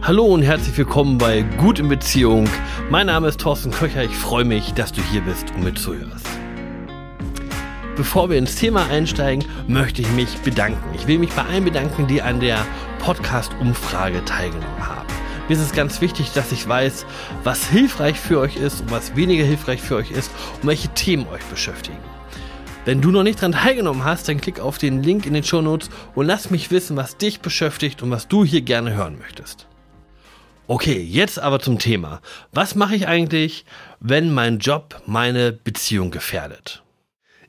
Hallo und herzlich willkommen bei Gut in Beziehung. Mein Name ist Thorsten Köcher. Ich freue mich, dass du hier bist und mitzuhörst. Bevor wir ins Thema einsteigen, möchte ich mich bedanken. Ich will mich bei allen bedanken, die an der Podcast-Umfrage teilgenommen haben. Mir ist es ganz wichtig, dass ich weiß, was hilfreich für euch ist und was weniger hilfreich für euch ist und welche Themen euch beschäftigen. Wenn du noch nicht daran teilgenommen hast, dann klick auf den Link in den Show Notes und lass mich wissen, was dich beschäftigt und was du hier gerne hören möchtest. Okay, jetzt aber zum Thema. Was mache ich eigentlich, wenn mein Job meine Beziehung gefährdet?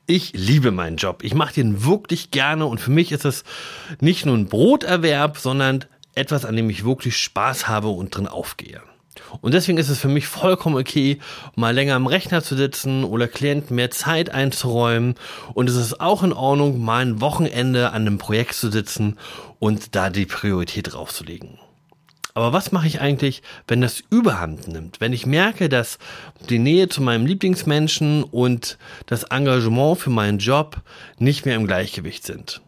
Ich liebe meinen Job. Ich mache den wirklich gerne und für mich ist es nicht nur ein Broterwerb, sondern etwas, an dem ich wirklich Spaß habe und drin aufgehe. Und deswegen ist es für mich vollkommen okay, mal länger am Rechner zu sitzen oder Klienten mehr Zeit einzuräumen. Und es ist auch in Ordnung, mal ein Wochenende an einem Projekt zu sitzen und da die Priorität draufzulegen. Aber was mache ich eigentlich, wenn das Überhand nimmt? Wenn ich merke, dass die Nähe zu meinem Lieblingsmenschen und das Engagement für meinen Job nicht mehr im Gleichgewicht sind?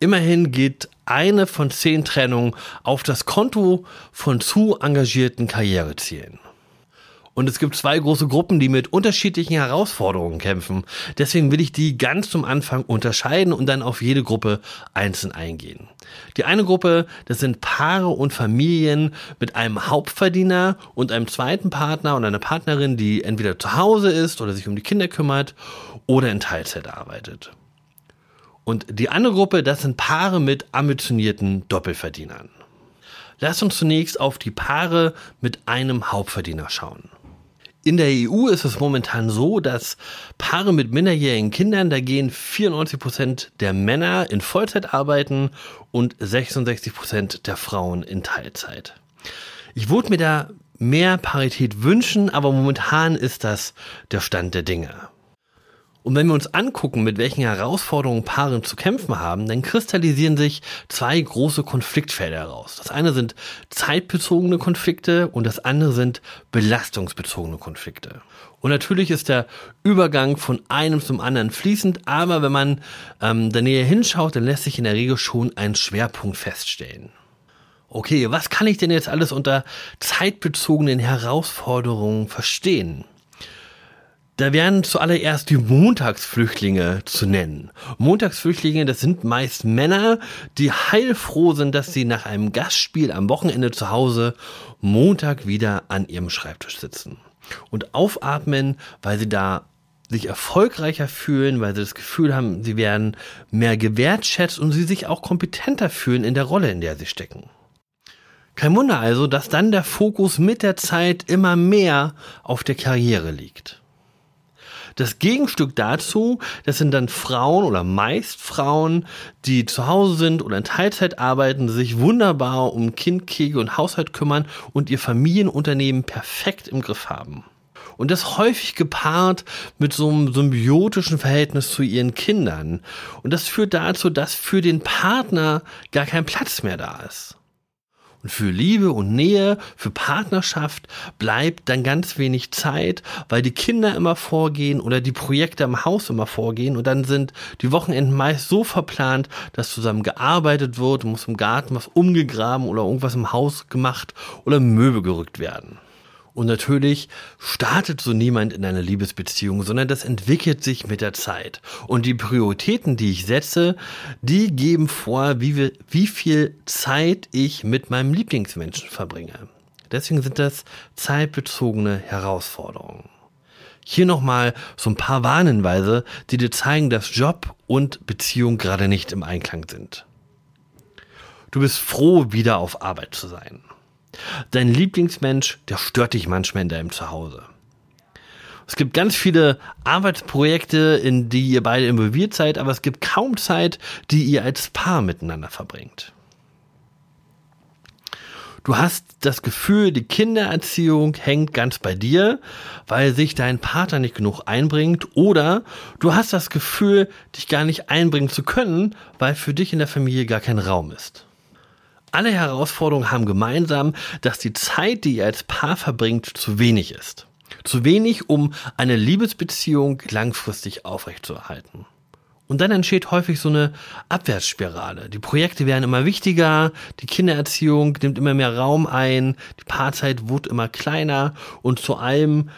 Immerhin geht eine von zehn Trennungen auf das Konto von zu engagierten Karrierezielen. Und es gibt zwei große Gruppen, die mit unterschiedlichen Herausforderungen kämpfen. Deswegen will ich die ganz zum Anfang unterscheiden und dann auf jede Gruppe einzeln eingehen. Die eine Gruppe, das sind Paare und Familien mit einem Hauptverdiener und einem zweiten Partner und einer Partnerin, die entweder zu Hause ist oder sich um die Kinder kümmert oder in Teilzeit arbeitet. Und die andere Gruppe, das sind Paare mit ambitionierten Doppelverdienern. Lass uns zunächst auf die Paare mit einem Hauptverdiener schauen. In der EU ist es momentan so, dass Paare mit minderjährigen Kindern, da gehen 94 Prozent der Männer in Vollzeit arbeiten und 66 Prozent der Frauen in Teilzeit. Ich würde mir da mehr Parität wünschen, aber momentan ist das der Stand der Dinge. Und wenn wir uns angucken, mit welchen Herausforderungen Paare zu kämpfen haben, dann kristallisieren sich zwei große Konfliktfelder heraus. Das eine sind zeitbezogene Konflikte und das andere sind belastungsbezogene Konflikte. Und natürlich ist der Übergang von einem zum anderen fließend, aber wenn man ähm, da näher hinschaut, dann lässt sich in der Regel schon ein Schwerpunkt feststellen. Okay, was kann ich denn jetzt alles unter zeitbezogenen Herausforderungen verstehen? Da wären zuallererst die Montagsflüchtlinge zu nennen. Montagsflüchtlinge, das sind meist Männer, die heilfroh sind, dass sie nach einem Gastspiel am Wochenende zu Hause Montag wieder an ihrem Schreibtisch sitzen. Und aufatmen, weil sie da sich erfolgreicher fühlen, weil sie das Gefühl haben, sie werden mehr gewertschätzt und sie sich auch kompetenter fühlen in der Rolle, in der sie stecken. Kein Wunder also, dass dann der Fokus mit der Zeit immer mehr auf der Karriere liegt. Das Gegenstück dazu, das sind dann Frauen oder meist Frauen, die zu Hause sind oder in Teilzeit arbeiten, sich wunderbar um Kind, Kegel und Haushalt kümmern und ihr Familienunternehmen perfekt im Griff haben. Und das häufig gepaart mit so einem symbiotischen Verhältnis zu ihren Kindern. Und das führt dazu, dass für den Partner gar kein Platz mehr da ist. Und für Liebe und Nähe, für Partnerschaft bleibt dann ganz wenig Zeit, weil die Kinder immer vorgehen oder die Projekte im Haus immer vorgehen und dann sind die Wochenenden meist so verplant, dass zusammen gearbeitet wird, muss im Garten was umgegraben oder irgendwas im Haus gemacht oder Möbel gerückt werden. Und natürlich startet so niemand in einer Liebesbeziehung, sondern das entwickelt sich mit der Zeit. Und die Prioritäten, die ich setze, die geben vor, wie, wir, wie viel Zeit ich mit meinem Lieblingsmenschen verbringe. Deswegen sind das zeitbezogene Herausforderungen. Hier nochmal so ein paar Warnhinweise, die dir zeigen, dass Job und Beziehung gerade nicht im Einklang sind. Du bist froh, wieder auf Arbeit zu sein. Dein Lieblingsmensch, der stört dich manchmal in deinem Zuhause. Es gibt ganz viele Arbeitsprojekte, in die ihr beide involviert seid, aber es gibt kaum Zeit, die ihr als Paar miteinander verbringt. Du hast das Gefühl, die Kindererziehung hängt ganz bei dir, weil sich dein Partner nicht genug einbringt, oder du hast das Gefühl, dich gar nicht einbringen zu können, weil für dich in der Familie gar kein Raum ist. Alle Herausforderungen haben gemeinsam, dass die Zeit, die ihr als Paar verbringt, zu wenig ist. Zu wenig, um eine Liebesbeziehung langfristig aufrechtzuerhalten. Und dann entsteht häufig so eine Abwärtsspirale. Die Projekte werden immer wichtiger, die Kindererziehung nimmt immer mehr Raum ein, die Paarzeit wird immer kleiner und zu allem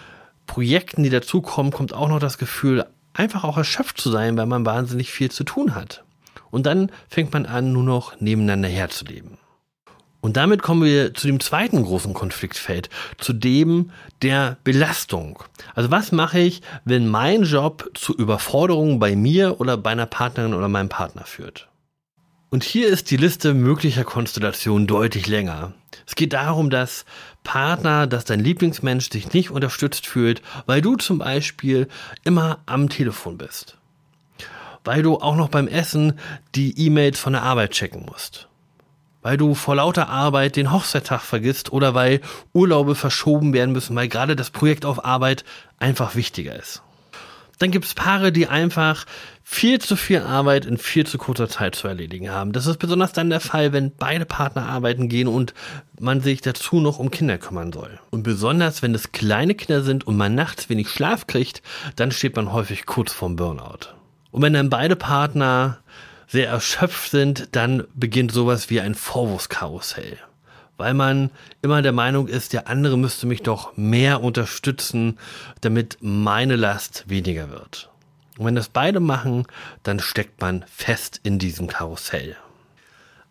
Projekten, die dazukommen, kommt auch noch das Gefühl, einfach auch erschöpft zu sein, weil man wahnsinnig viel zu tun hat. Und dann fängt man an, nur noch nebeneinander herzuleben. Und damit kommen wir zu dem zweiten großen Konfliktfeld, zu dem der Belastung. Also was mache ich, wenn mein Job zu Überforderungen bei mir oder bei einer Partnerin oder meinem Partner führt? Und hier ist die Liste möglicher Konstellationen deutlich länger. Es geht darum, dass Partner, dass dein Lieblingsmensch sich nicht unterstützt fühlt, weil du zum Beispiel immer am Telefon bist. Weil du auch noch beim Essen die E-Mails von der Arbeit checken musst weil du vor lauter Arbeit den Hochzeittag vergisst oder weil Urlaube verschoben werden müssen, weil gerade das Projekt auf Arbeit einfach wichtiger ist. Dann gibt es Paare, die einfach viel zu viel Arbeit in viel zu kurzer Zeit zu erledigen haben. Das ist besonders dann der Fall, wenn beide Partner arbeiten gehen und man sich dazu noch um Kinder kümmern soll. Und besonders, wenn es kleine Kinder sind und man nachts wenig Schlaf kriegt, dann steht man häufig kurz vorm Burnout. Und wenn dann beide Partner sehr erschöpft sind, dann beginnt sowas wie ein Vorwurfskarussell. Weil man immer der Meinung ist, der andere müsste mich doch mehr unterstützen, damit meine Last weniger wird. Und wenn das beide machen, dann steckt man fest in diesem Karussell.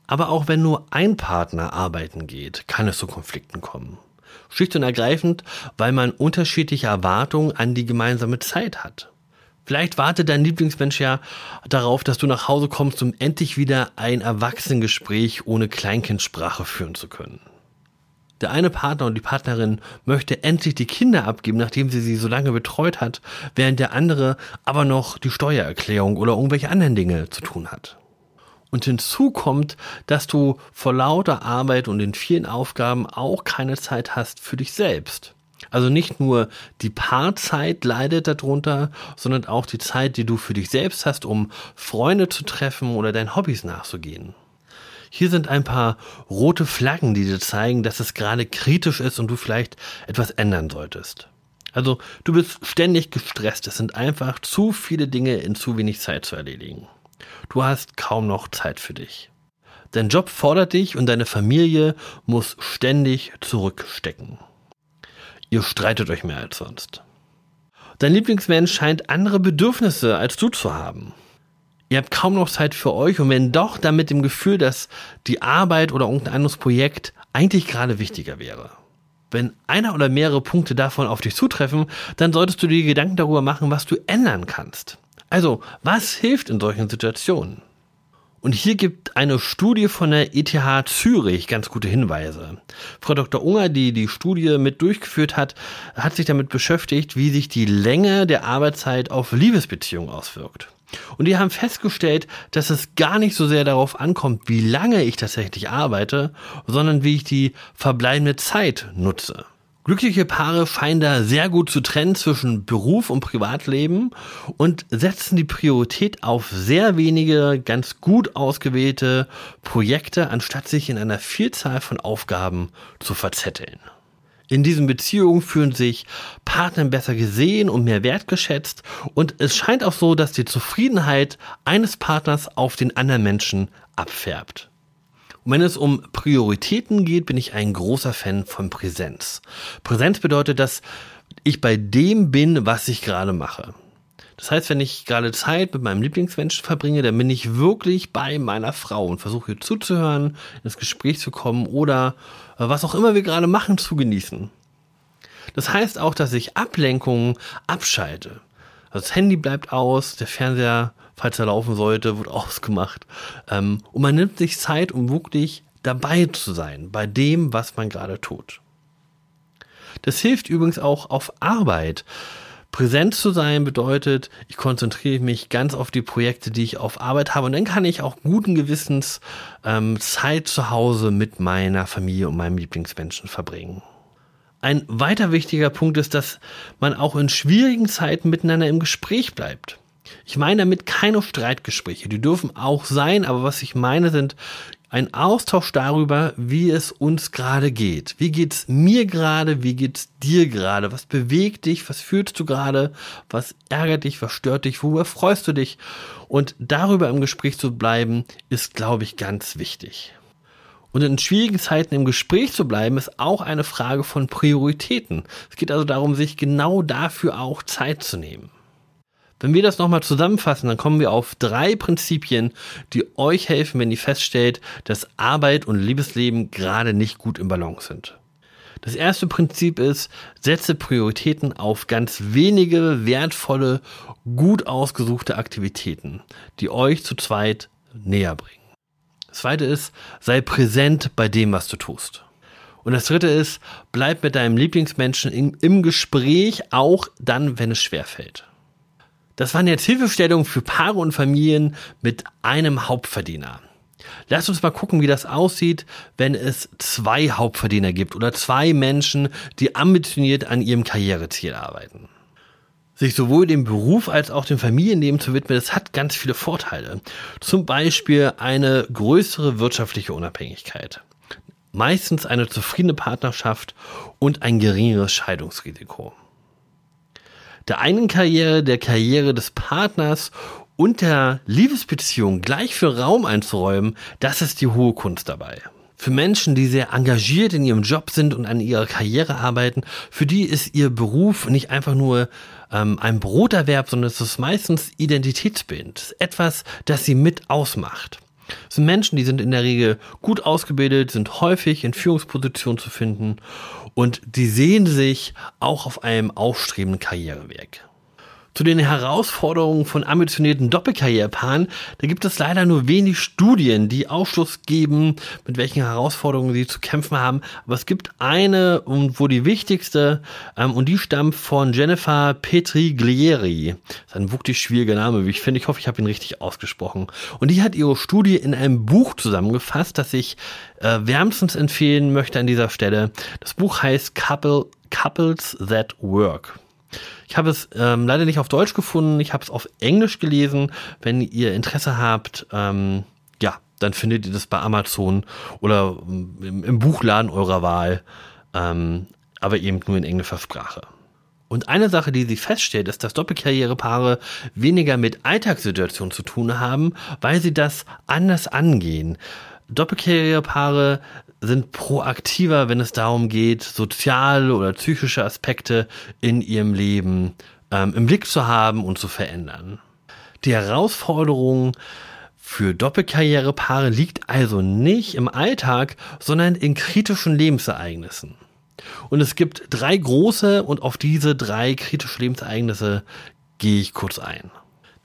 Aber auch wenn nur ein Partner arbeiten geht, kann es zu Konflikten kommen. Schlicht und ergreifend, weil man unterschiedliche Erwartungen an die gemeinsame Zeit hat. Vielleicht wartet dein Lieblingsmensch ja darauf, dass du nach Hause kommst, um endlich wieder ein Erwachsenengespräch ohne Kleinkindsprache führen zu können. Der eine Partner und die Partnerin möchte endlich die Kinder abgeben, nachdem sie sie so lange betreut hat, während der andere aber noch die Steuererklärung oder irgendwelche anderen Dinge zu tun hat. Und hinzu kommt, dass du vor lauter Arbeit und den vielen Aufgaben auch keine Zeit hast für dich selbst. Also nicht nur die Paarzeit leidet darunter, sondern auch die Zeit, die du für dich selbst hast, um Freunde zu treffen oder deinen Hobbys nachzugehen. Hier sind ein paar rote Flaggen, die dir zeigen, dass es gerade kritisch ist und du vielleicht etwas ändern solltest. Also du bist ständig gestresst. Es sind einfach zu viele Dinge in zu wenig Zeit zu erledigen. Du hast kaum noch Zeit für dich. Dein Job fordert dich und deine Familie muss ständig zurückstecken. Ihr streitet euch mehr als sonst. Dein Lieblingsmensch scheint andere Bedürfnisse als du zu haben. Ihr habt kaum noch Zeit für euch und wenn doch, dann mit dem Gefühl, dass die Arbeit oder irgendein anderes Projekt eigentlich gerade wichtiger wäre. Wenn einer oder mehrere Punkte davon auf dich zutreffen, dann solltest du dir Gedanken darüber machen, was du ändern kannst. Also, was hilft in solchen Situationen? Und hier gibt eine Studie von der ETH Zürich ganz gute Hinweise. Frau Dr. Unger, die die Studie mit durchgeführt hat, hat sich damit beschäftigt, wie sich die Länge der Arbeitszeit auf Liebesbeziehungen auswirkt. Und die haben festgestellt, dass es gar nicht so sehr darauf ankommt, wie lange ich tatsächlich arbeite, sondern wie ich die verbleibende Zeit nutze. Glückliche Paare scheinen da sehr gut zu trennen zwischen Beruf und Privatleben und setzen die Priorität auf sehr wenige ganz gut ausgewählte Projekte, anstatt sich in einer Vielzahl von Aufgaben zu verzetteln. In diesen Beziehungen fühlen sich Partner besser gesehen und mehr wertgeschätzt und es scheint auch so, dass die Zufriedenheit eines Partners auf den anderen Menschen abfärbt. Und wenn es um Prioritäten geht, bin ich ein großer Fan von Präsenz. Präsenz bedeutet, dass ich bei dem bin, was ich gerade mache. Das heißt, wenn ich gerade Zeit mit meinem Lieblingsmenschen verbringe, dann bin ich wirklich bei meiner Frau und versuche ihr zuzuhören, ins Gespräch zu kommen oder äh, was auch immer wir gerade machen, zu genießen. Das heißt auch, dass ich Ablenkungen abschalte. Also das Handy bleibt aus, der Fernseher falls er laufen sollte, wird ausgemacht. Ähm, und man nimmt sich Zeit, um wirklich dabei zu sein, bei dem, was man gerade tut. Das hilft übrigens auch auf Arbeit. Präsent zu sein bedeutet, ich konzentriere mich ganz auf die Projekte, die ich auf Arbeit habe und dann kann ich auch guten Gewissens ähm, Zeit zu Hause mit meiner Familie und meinem Lieblingsmenschen verbringen. Ein weiter wichtiger Punkt ist, dass man auch in schwierigen Zeiten miteinander im Gespräch bleibt. Ich meine damit keine Streitgespräche. Die dürfen auch sein, aber was ich meine sind Ein Austausch darüber, wie es uns gerade geht. Wie geht's mir gerade? Wie geht's dir gerade? Was bewegt dich? Was fühlst du gerade? Was ärgert dich? Was stört dich? Worüber freust du dich? Und darüber im Gespräch zu bleiben, ist, glaube ich, ganz wichtig. Und in schwierigen Zeiten im Gespräch zu bleiben, ist auch eine Frage von Prioritäten. Es geht also darum, sich genau dafür auch Zeit zu nehmen. Wenn wir das nochmal zusammenfassen, dann kommen wir auf drei Prinzipien, die euch helfen, wenn ihr feststellt, dass Arbeit und Liebesleben gerade nicht gut im Balance sind. Das erste Prinzip ist, setze Prioritäten auf ganz wenige wertvolle, gut ausgesuchte Aktivitäten, die euch zu zweit näher bringen. Das zweite ist, sei präsent bei dem, was du tust. Und das dritte ist, bleib mit deinem Lieblingsmenschen im Gespräch, auch dann, wenn es schwerfällt. Das waren jetzt Hilfestellungen für Paare und Familien mit einem Hauptverdiener. Lasst uns mal gucken, wie das aussieht, wenn es zwei Hauptverdiener gibt oder zwei Menschen, die ambitioniert an ihrem Karriereziel arbeiten. Sich sowohl dem Beruf als auch dem Familienleben zu widmen, das hat ganz viele Vorteile. Zum Beispiel eine größere wirtschaftliche Unabhängigkeit. Meistens eine zufriedene Partnerschaft und ein geringeres Scheidungsrisiko der einen Karriere, der Karriere des Partners und der Liebesbeziehung gleich für Raum einzuräumen, das ist die hohe Kunst dabei. Für Menschen, die sehr engagiert in ihrem Job sind und an ihrer Karriere arbeiten, für die ist ihr Beruf nicht einfach nur ähm, ein Broterwerb, sondern es ist meistens Identitätsbild. Etwas, das sie mit ausmacht. Es sind Menschen, die sind in der Regel gut ausgebildet, sind häufig in Führungspositionen zu finden und die sehen sich auch auf einem aufstrebenden Karriereweg. Zu den Herausforderungen von ambitionierten Doppelkarrierepaaren, da gibt es leider nur wenig Studien, die Aufschluss geben, mit welchen Herausforderungen sie zu kämpfen haben. Aber es gibt eine, und wo die wichtigste, ähm, und die stammt von Jennifer Petriglieri. Das ist ein wirklich schwieriger Name, wie ich finde. Ich hoffe, ich habe ihn richtig ausgesprochen. Und die hat ihre Studie in einem Buch zusammengefasst, das ich äh, wärmstens empfehlen möchte an dieser Stelle. Das Buch heißt Couple, Couples That Work. Ich habe es ähm, leider nicht auf Deutsch gefunden, ich habe es auf Englisch gelesen. Wenn ihr Interesse habt, ähm, ja, dann findet ihr das bei Amazon oder im, im Buchladen eurer Wahl, ähm, aber eben nur in englischer Sprache. Und eine Sache, die sie feststellt, ist, dass Doppelkarrierepaare weniger mit Alltagssituationen zu tun haben, weil sie das anders angehen. Doppelkarrierepaare sind proaktiver, wenn es darum geht, soziale oder psychische Aspekte in ihrem Leben ähm, im Blick zu haben und zu verändern. Die Herausforderung für Doppelkarrierepaare liegt also nicht im Alltag, sondern in kritischen Lebensereignissen. Und es gibt drei große und auf diese drei kritische Lebensereignisse gehe ich kurz ein.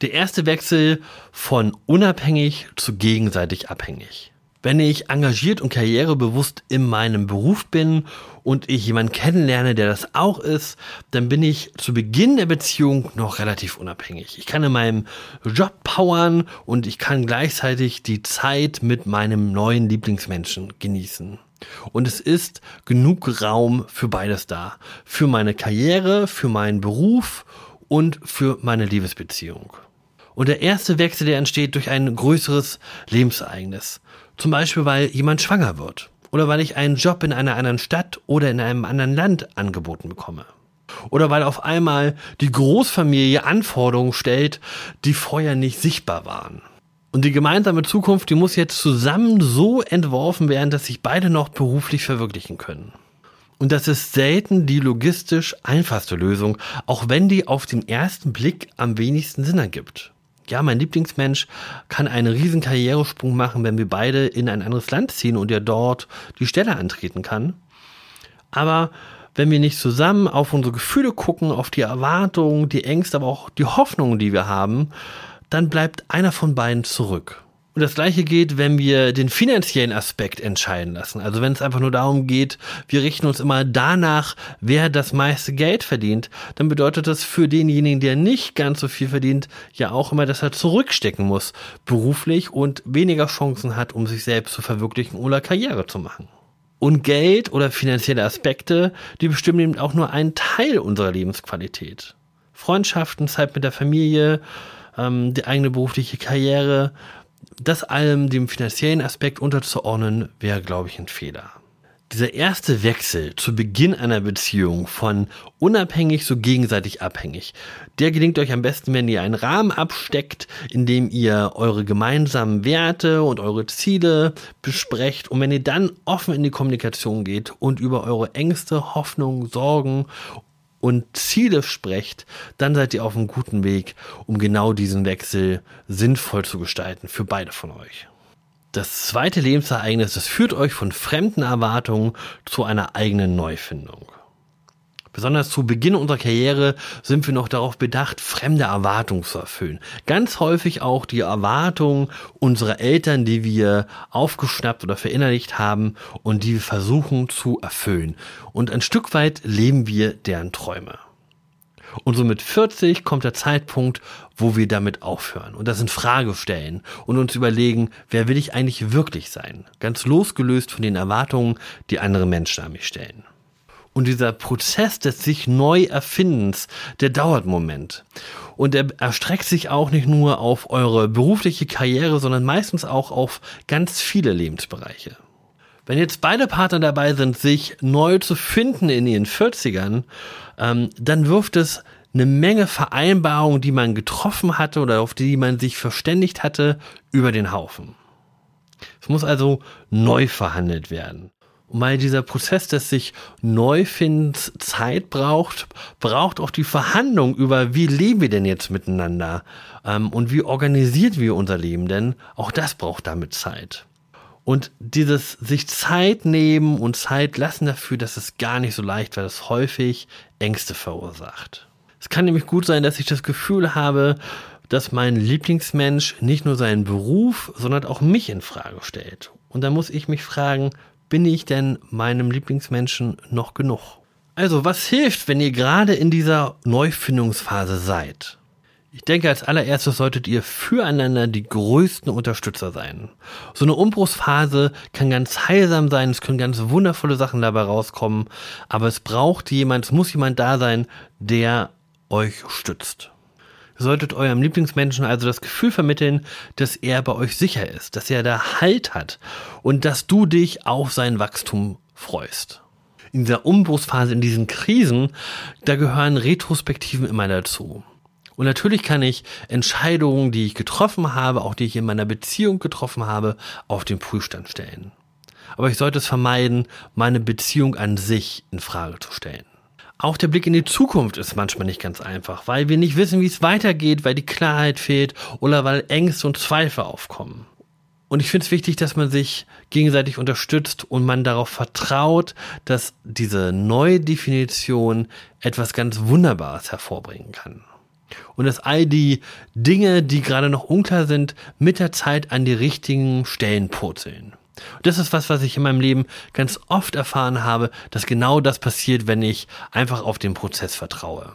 Der erste Wechsel von unabhängig zu gegenseitig abhängig. Wenn ich engagiert und karrierebewusst in meinem Beruf bin und ich jemanden kennenlerne, der das auch ist, dann bin ich zu Beginn der Beziehung noch relativ unabhängig. Ich kann in meinem Job powern und ich kann gleichzeitig die Zeit mit meinem neuen Lieblingsmenschen genießen. Und es ist genug Raum für beides da. Für meine Karriere, für meinen Beruf und für meine Liebesbeziehung. Und der erste Wechsel, der entsteht durch ein größeres Lebensereignis. Zum Beispiel, weil jemand schwanger wird. Oder weil ich einen Job in einer anderen Stadt oder in einem anderen Land angeboten bekomme. Oder weil auf einmal die Großfamilie Anforderungen stellt, die vorher nicht sichtbar waren. Und die gemeinsame Zukunft, die muss jetzt zusammen so entworfen werden, dass sich beide noch beruflich verwirklichen können. Und das ist selten die logistisch einfachste Lösung, auch wenn die auf den ersten Blick am wenigsten Sinn ergibt ja, mein Lieblingsmensch kann einen riesen Karrieresprung machen, wenn wir beide in ein anderes Land ziehen und er dort die Stelle antreten kann. Aber wenn wir nicht zusammen auf unsere Gefühle gucken, auf die Erwartungen, die Ängste, aber auch die Hoffnungen, die wir haben, dann bleibt einer von beiden zurück. Und das gleiche geht, wenn wir den finanziellen Aspekt entscheiden lassen. Also wenn es einfach nur darum geht, wir richten uns immer danach, wer das meiste Geld verdient, dann bedeutet das für denjenigen, der nicht ganz so viel verdient, ja auch immer, dass er zurückstecken muss, beruflich und weniger Chancen hat, um sich selbst zu verwirklichen oder Karriere zu machen. Und Geld oder finanzielle Aspekte, die bestimmen eben auch nur einen Teil unserer Lebensqualität. Freundschaften, Zeit mit der Familie, ähm, die eigene berufliche Karriere, Das allem dem finanziellen Aspekt unterzuordnen, wäre, glaube ich, ein Fehler. Dieser erste Wechsel zu Beginn einer Beziehung von unabhängig zu gegenseitig abhängig, der gelingt euch am besten, wenn ihr einen Rahmen absteckt, in dem ihr eure gemeinsamen Werte und eure Ziele besprecht und wenn ihr dann offen in die Kommunikation geht und über eure Ängste, Hoffnungen, Sorgen und Ziele sprecht, dann seid ihr auf einem guten Weg, um genau diesen Wechsel sinnvoll zu gestalten für beide von euch. Das zweite Lebensereignis, das führt euch von fremden Erwartungen zu einer eigenen Neufindung. Besonders zu Beginn unserer Karriere sind wir noch darauf bedacht, fremde Erwartungen zu erfüllen. Ganz häufig auch die Erwartungen unserer Eltern, die wir aufgeschnappt oder verinnerlicht haben und die wir versuchen zu erfüllen. Und ein Stück weit leben wir deren Träume. Und so mit 40 kommt der Zeitpunkt, wo wir damit aufhören und das in Frage stellen und uns überlegen, wer will ich eigentlich wirklich sein? Ganz losgelöst von den Erwartungen, die andere Menschen an mich stellen. Und dieser Prozess des sich neu Erfindens, der dauert einen Moment. Und er erstreckt sich auch nicht nur auf eure berufliche Karriere, sondern meistens auch auf ganz viele Lebensbereiche. Wenn jetzt beide Partner dabei sind, sich neu zu finden in ihren 40ern, ähm, dann wirft es eine Menge Vereinbarungen, die man getroffen hatte oder auf die man sich verständigt hatte, über den Haufen. Es muss also neu verhandelt werden. Weil dieser Prozess des sich Neufindens Zeit braucht, braucht auch die Verhandlung über, wie leben wir denn jetzt miteinander ähm, und wie organisiert wir unser Leben denn, auch das braucht damit Zeit. Und dieses sich Zeit nehmen und Zeit lassen dafür, das ist gar nicht so leicht, weil es häufig Ängste verursacht. Es kann nämlich gut sein, dass ich das Gefühl habe, dass mein Lieblingsmensch nicht nur seinen Beruf, sondern auch mich in Frage stellt. Und da muss ich mich fragen, bin ich denn meinem Lieblingsmenschen noch genug? Also, was hilft, wenn ihr gerade in dieser Neufindungsphase seid? Ich denke, als allererstes solltet ihr füreinander die größten Unterstützer sein. So eine Umbruchsphase kann ganz heilsam sein, es können ganz wundervolle Sachen dabei rauskommen, aber es braucht jemand, es muss jemand da sein, der euch stützt solltet eurem Lieblingsmenschen also das Gefühl vermitteln, dass er bei euch sicher ist, dass er da Halt hat und dass du dich auf sein Wachstum freust. In dieser Umbruchsphase, in diesen Krisen, da gehören Retrospektiven immer dazu. Und natürlich kann ich Entscheidungen, die ich getroffen habe, auch die ich in meiner Beziehung getroffen habe, auf den Prüfstand stellen. Aber ich sollte es vermeiden, meine Beziehung an sich in Frage zu stellen. Auch der Blick in die Zukunft ist manchmal nicht ganz einfach, weil wir nicht wissen, wie es weitergeht, weil die Klarheit fehlt oder weil Ängste und Zweifel aufkommen. Und ich finde es wichtig, dass man sich gegenseitig unterstützt und man darauf vertraut, dass diese neue Definition etwas ganz Wunderbares hervorbringen kann. Und dass all die Dinge, die gerade noch unklar sind, mit der Zeit an die richtigen Stellen purzeln. Das ist was, was ich in meinem Leben ganz oft erfahren habe, dass genau das passiert, wenn ich einfach auf den Prozess vertraue.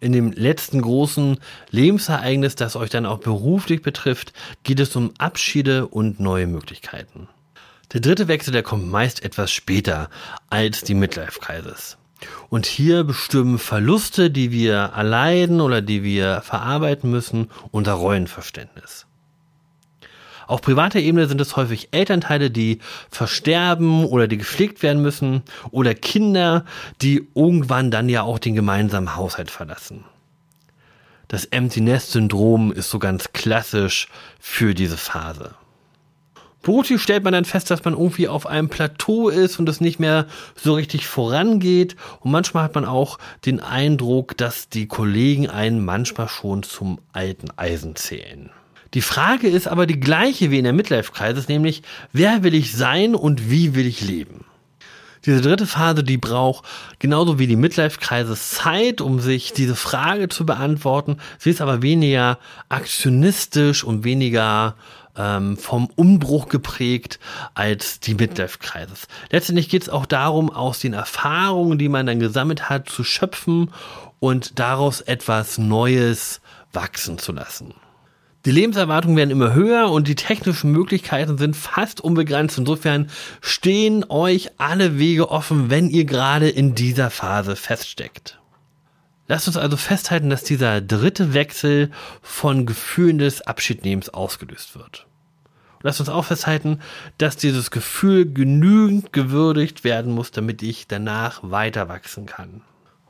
In dem letzten großen Lebensereignis, das euch dann auch beruflich betrifft, geht es um Abschiede und neue Möglichkeiten. Der dritte Wechsel, der kommt meist etwas später als die Midlife-Crisis. Und hier bestimmen Verluste, die wir erleiden oder die wir verarbeiten müssen, unser Rollenverständnis. Auf privater Ebene sind es häufig Elternteile, die versterben oder die gepflegt werden müssen oder Kinder, die irgendwann dann ja auch den gemeinsamen Haushalt verlassen. Das Empty Nest Syndrom ist so ganz klassisch für diese Phase. Beruflich stellt man dann fest, dass man irgendwie auf einem Plateau ist und es nicht mehr so richtig vorangeht. Und manchmal hat man auch den Eindruck, dass die Kollegen einen manchmal schon zum alten Eisen zählen. Die Frage ist aber die gleiche wie in der Midlife-Crisis, nämlich wer will ich sein und wie will ich leben? Diese dritte Phase, die braucht genauso wie die Midlife-Crisis Zeit, um sich diese Frage zu beantworten. Sie ist aber weniger aktionistisch und weniger ähm, vom Umbruch geprägt als die Midlife-Crisis. Letztendlich geht es auch darum, aus den Erfahrungen, die man dann gesammelt hat, zu schöpfen und daraus etwas Neues wachsen zu lassen. Die Lebenserwartungen werden immer höher und die technischen Möglichkeiten sind fast unbegrenzt. Insofern stehen euch alle Wege offen, wenn ihr gerade in dieser Phase feststeckt. Lasst uns also festhalten, dass dieser dritte Wechsel von Gefühlen des Abschiednehmens ausgelöst wird. Lasst uns auch festhalten, dass dieses Gefühl genügend gewürdigt werden muss, damit ich danach weiter wachsen kann.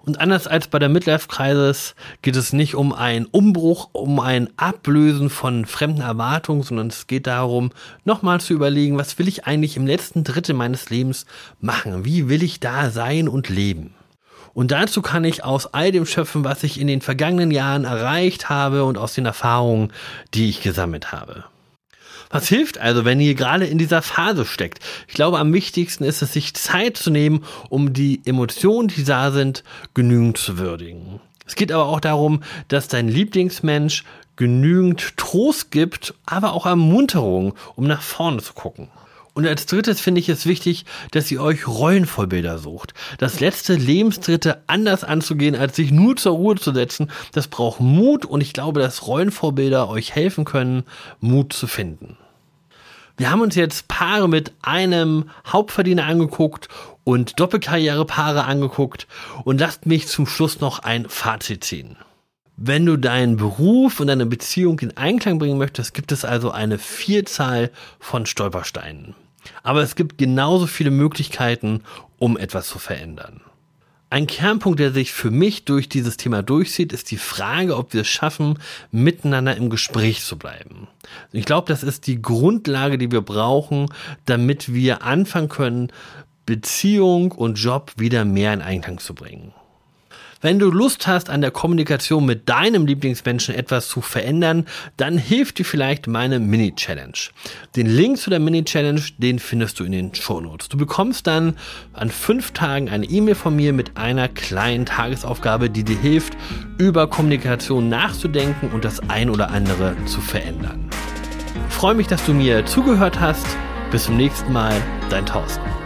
Und anders als bei der Midlife-Crisis geht es nicht um einen Umbruch, um ein Ablösen von fremden Erwartungen, sondern es geht darum, nochmal zu überlegen, was will ich eigentlich im letzten Drittel meines Lebens machen? Wie will ich da sein und leben? Und dazu kann ich aus all dem schöpfen, was ich in den vergangenen Jahren erreicht habe und aus den Erfahrungen, die ich gesammelt habe. Was hilft also, wenn ihr gerade in dieser Phase steckt? Ich glaube, am wichtigsten ist es, sich Zeit zu nehmen, um die Emotionen, die da sind, genügend zu würdigen. Es geht aber auch darum, dass dein Lieblingsmensch genügend Trost gibt, aber auch Ermunterung, um nach vorne zu gucken. Und als drittes finde ich es wichtig, dass ihr euch Rollenvorbilder sucht. Das letzte Lebensdritte anders anzugehen, als sich nur zur Ruhe zu setzen, das braucht Mut und ich glaube, dass Rollenvorbilder euch helfen können, Mut zu finden. Wir haben uns jetzt Paare mit einem Hauptverdiener angeguckt und Doppelkarrierepaare angeguckt und lasst mich zum Schluss noch ein Fazit ziehen. Wenn du deinen Beruf und deine Beziehung in Einklang bringen möchtest, gibt es also eine Vielzahl von Stolpersteinen. Aber es gibt genauso viele Möglichkeiten, um etwas zu verändern. Ein Kernpunkt, der sich für mich durch dieses Thema durchzieht, ist die Frage, ob wir es schaffen, miteinander im Gespräch zu bleiben. Ich glaube, das ist die Grundlage, die wir brauchen, damit wir anfangen können, Beziehung und Job wieder mehr in Einklang zu bringen. Wenn du Lust hast, an der Kommunikation mit deinem Lieblingsmenschen etwas zu verändern, dann hilft dir vielleicht meine Mini-Challenge. Den Link zu der Mini-Challenge, den findest du in den Show Notes. Du bekommst dann an fünf Tagen eine E-Mail von mir mit einer kleinen Tagesaufgabe, die dir hilft, über Kommunikation nachzudenken und das ein oder andere zu verändern. Ich freue mich, dass du mir zugehört hast. Bis zum nächsten Mal, dein Thorsten.